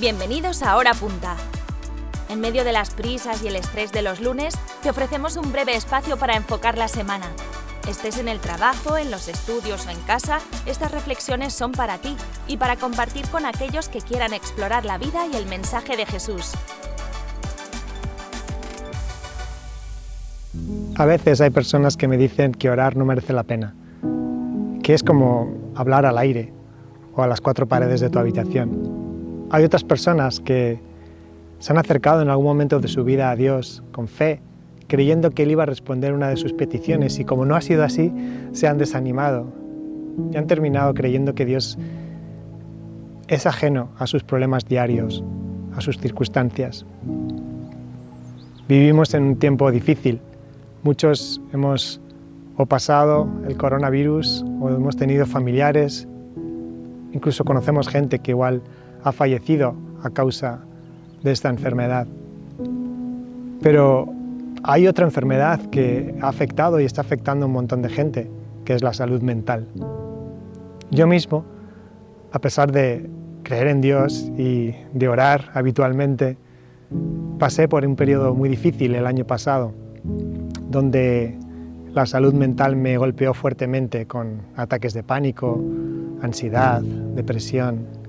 Bienvenidos a Hora Punta. En medio de las prisas y el estrés de los lunes, te ofrecemos un breve espacio para enfocar la semana. Estés en el trabajo, en los estudios o en casa, estas reflexiones son para ti y para compartir con aquellos que quieran explorar la vida y el mensaje de Jesús. A veces hay personas que me dicen que orar no merece la pena, que es como hablar al aire o a las cuatro paredes de tu habitación. Hay otras personas que se han acercado en algún momento de su vida a Dios con fe, creyendo que Él iba a responder una de sus peticiones y como no ha sido así, se han desanimado y han terminado creyendo que Dios es ajeno a sus problemas diarios, a sus circunstancias. Vivimos en un tiempo difícil. Muchos hemos o pasado el coronavirus o hemos tenido familiares, incluso conocemos gente que igual ha fallecido a causa de esta enfermedad. Pero hay otra enfermedad que ha afectado y está afectando a un montón de gente, que es la salud mental. Yo mismo, a pesar de creer en Dios y de orar habitualmente, pasé por un periodo muy difícil el año pasado, donde la salud mental me golpeó fuertemente con ataques de pánico, ansiedad, depresión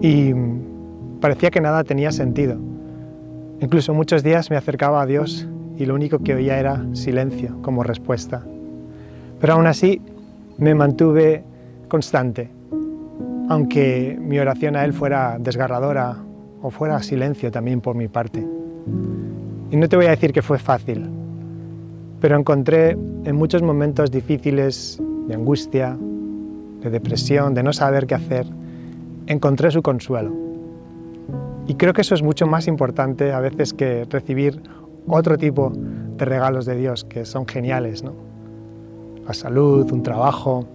y parecía que nada tenía sentido. Incluso muchos días me acercaba a Dios y lo único que oía era silencio como respuesta. Pero aún así me mantuve constante, aunque mi oración a Él fuera desgarradora o fuera silencio también por mi parte. Y no te voy a decir que fue fácil, pero encontré en muchos momentos difíciles de angustia, de depresión, de no saber qué hacer, encontré su consuelo. Y creo que eso es mucho más importante a veces que recibir otro tipo de regalos de Dios que son geniales, ¿no? La salud, un trabajo,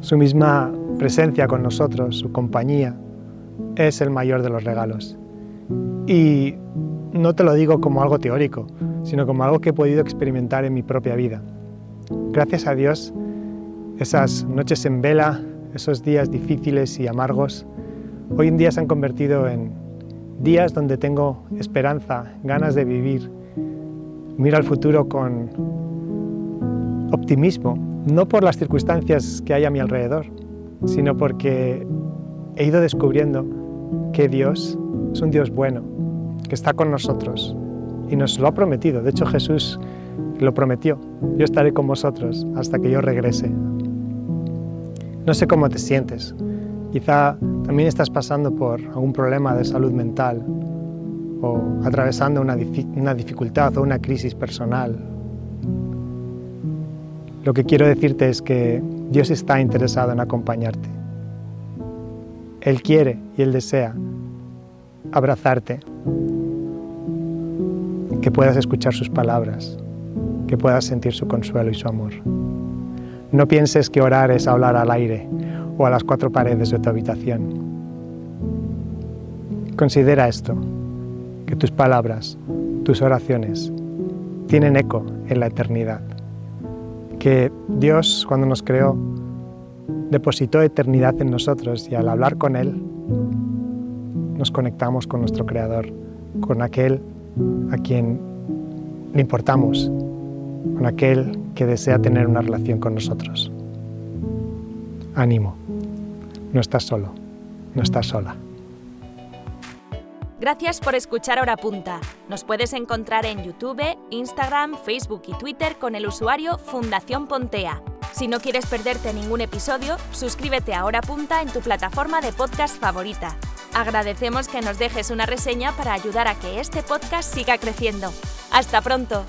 su misma presencia con nosotros, su compañía, es el mayor de los regalos. Y no te lo digo como algo teórico, sino como algo que he podido experimentar en mi propia vida. Gracias a Dios, esas noches en vela, esos días difíciles y amargos, hoy en día se han convertido en días donde tengo esperanza, ganas de vivir, miro al futuro con optimismo, no por las circunstancias que hay a mi alrededor, sino porque he ido descubriendo que Dios es un Dios bueno, que está con nosotros y nos lo ha prometido. De hecho, Jesús lo prometió. Yo estaré con vosotros hasta que yo regrese. No sé cómo te sientes. Quizá también estás pasando por algún problema de salud mental o atravesando una, una dificultad o una crisis personal. Lo que quiero decirte es que Dios está interesado en acompañarte. Él quiere y Él desea abrazarte, que puedas escuchar sus palabras, que puedas sentir su consuelo y su amor. No pienses que orar es hablar al aire o a las cuatro paredes de tu habitación. Considera esto, que tus palabras, tus oraciones, tienen eco en la eternidad. Que Dios, cuando nos creó, depositó eternidad en nosotros y al hablar con Él, nos conectamos con nuestro Creador, con aquel a quien le importamos, con aquel que desea tener una relación con nosotros. Ánimo, no estás solo, no estás sola. Gracias por escuchar Hora Punta. Nos puedes encontrar en YouTube, Instagram, Facebook y Twitter con el usuario Fundación Pontea. Si no quieres perderte ningún episodio, suscríbete a Hora Punta en tu plataforma de podcast favorita. Agradecemos que nos dejes una reseña para ayudar a que este podcast siga creciendo. ¡Hasta pronto!